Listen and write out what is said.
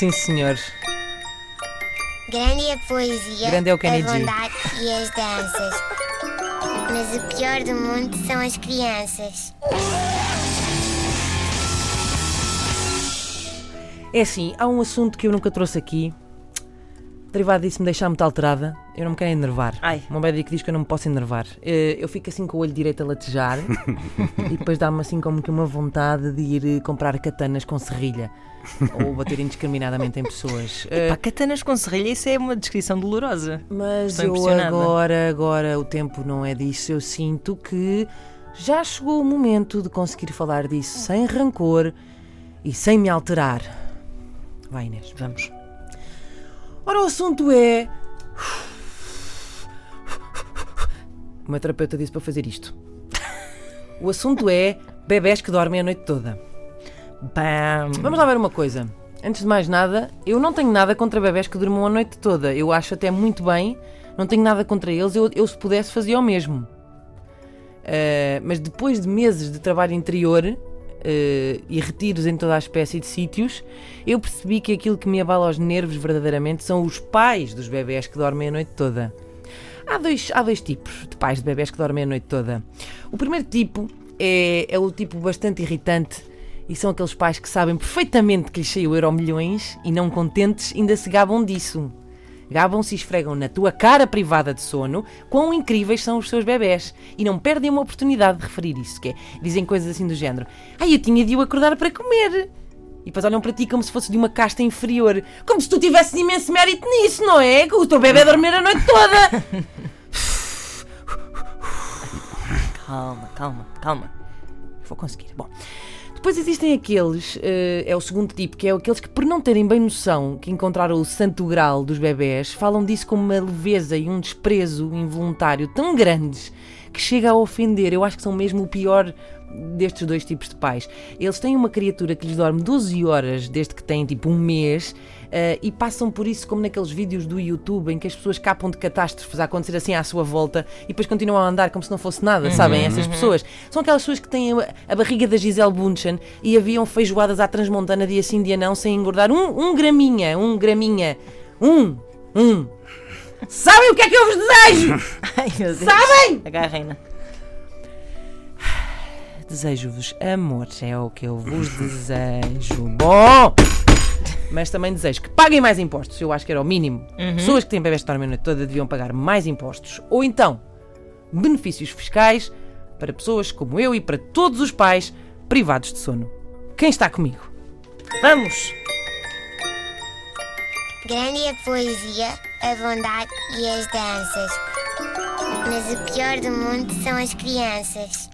Sim, senhor. Grande é a poesia, Grande é o Kenny a G. bondade e as danças. Mas o pior do mundo são as crianças. É assim, há um assunto que eu nunca trouxe aqui. Derivado disso me deixar muito alterada. Eu não me quero enervar. Ai. O meu médico diz que eu não me posso enervar. Eh, Eu fico assim com o olho direito a latejar e depois dá-me assim como que uma vontade de ir eh, comprar katanas com serrilha ou bater indiscriminadamente em pessoas. Eh, Pá, katanas com serrilha, isso é uma descrição dolorosa. Mas Estou eu agora, agora o tempo não é disso. Eu sinto que já chegou o momento de conseguir falar disso sem rancor e sem me alterar. Vai, Inês. Vamos. Ora, o assunto é. O meu terapeuta disse para fazer isto. O assunto é bebés que dormem a noite toda. Bam! Vamos lá ver uma coisa. Antes de mais nada, eu não tenho nada contra bebés que durmam a noite toda. Eu acho até muito bem, não tenho nada contra eles. Eu, eu se pudesse, fazia o mesmo. Ah, mas depois de meses de trabalho interior ah, e retiros em toda a espécie de sítios, eu percebi que aquilo que me abala os nervos verdadeiramente são os pais dos bebés que dormem a noite toda. Há dois, há dois tipos de pais de bebés que dormem a noite toda. O primeiro tipo é, é o tipo bastante irritante e são aqueles pais que sabem perfeitamente que lhes saiu euro milhões e não contentes ainda se gabam disso. Gabam-se e esfregam na tua cara privada de sono quão incríveis são os seus bebés e não perdem uma oportunidade de referir isso, que é, dizem coisas assim do género Ai, eu tinha de o acordar para comer e depois olham para ti como se fosse de uma casta inferior Como se tu tivesses imenso mérito nisso, não é? Que o teu bebê a dormir a noite toda Calma, calma, calma. Vou conseguir. Bom, depois existem aqueles, eh, é o segundo tipo, que é aqueles que, por não terem bem noção que encontraram o santo grau dos bebés, falam disso com uma leveza e um desprezo involuntário tão grandes que chega a ofender. Eu acho que são mesmo o pior destes dois tipos de pais. Eles têm uma criatura que lhes dorme 12 horas desde que têm tipo um mês. eh, e passam por isso como naqueles vídeos do YouTube em que as pessoas capam de catástrofes a acontecer assim à sua volta e depois continuam a andar como se não fosse nada, sabem? Essas pessoas. São aquelas pessoas que têm a, a barriga da Gisele Bunchen e haviam feijoadas à transmontana dia sim, dia não, sem engordar um, um graminha, um graminha. Um, um. Sabem o que é que eu vos desejo? Ai, meu Deus. Sabem? Agarrem-na. Desejo-vos amor, é o que eu vos desejo. Bom! Mas também desejo que paguem mais impostos, eu acho que era o mínimo. Pessoas que têm bebés que dormem a noite toda deviam pagar mais impostos. Ou então, benefícios fiscais para pessoas como eu e para todos os pais privados de sono. Quem está comigo? Vamos! Grande a poesia, a bondade e as danças. Mas o pior do mundo são as crianças.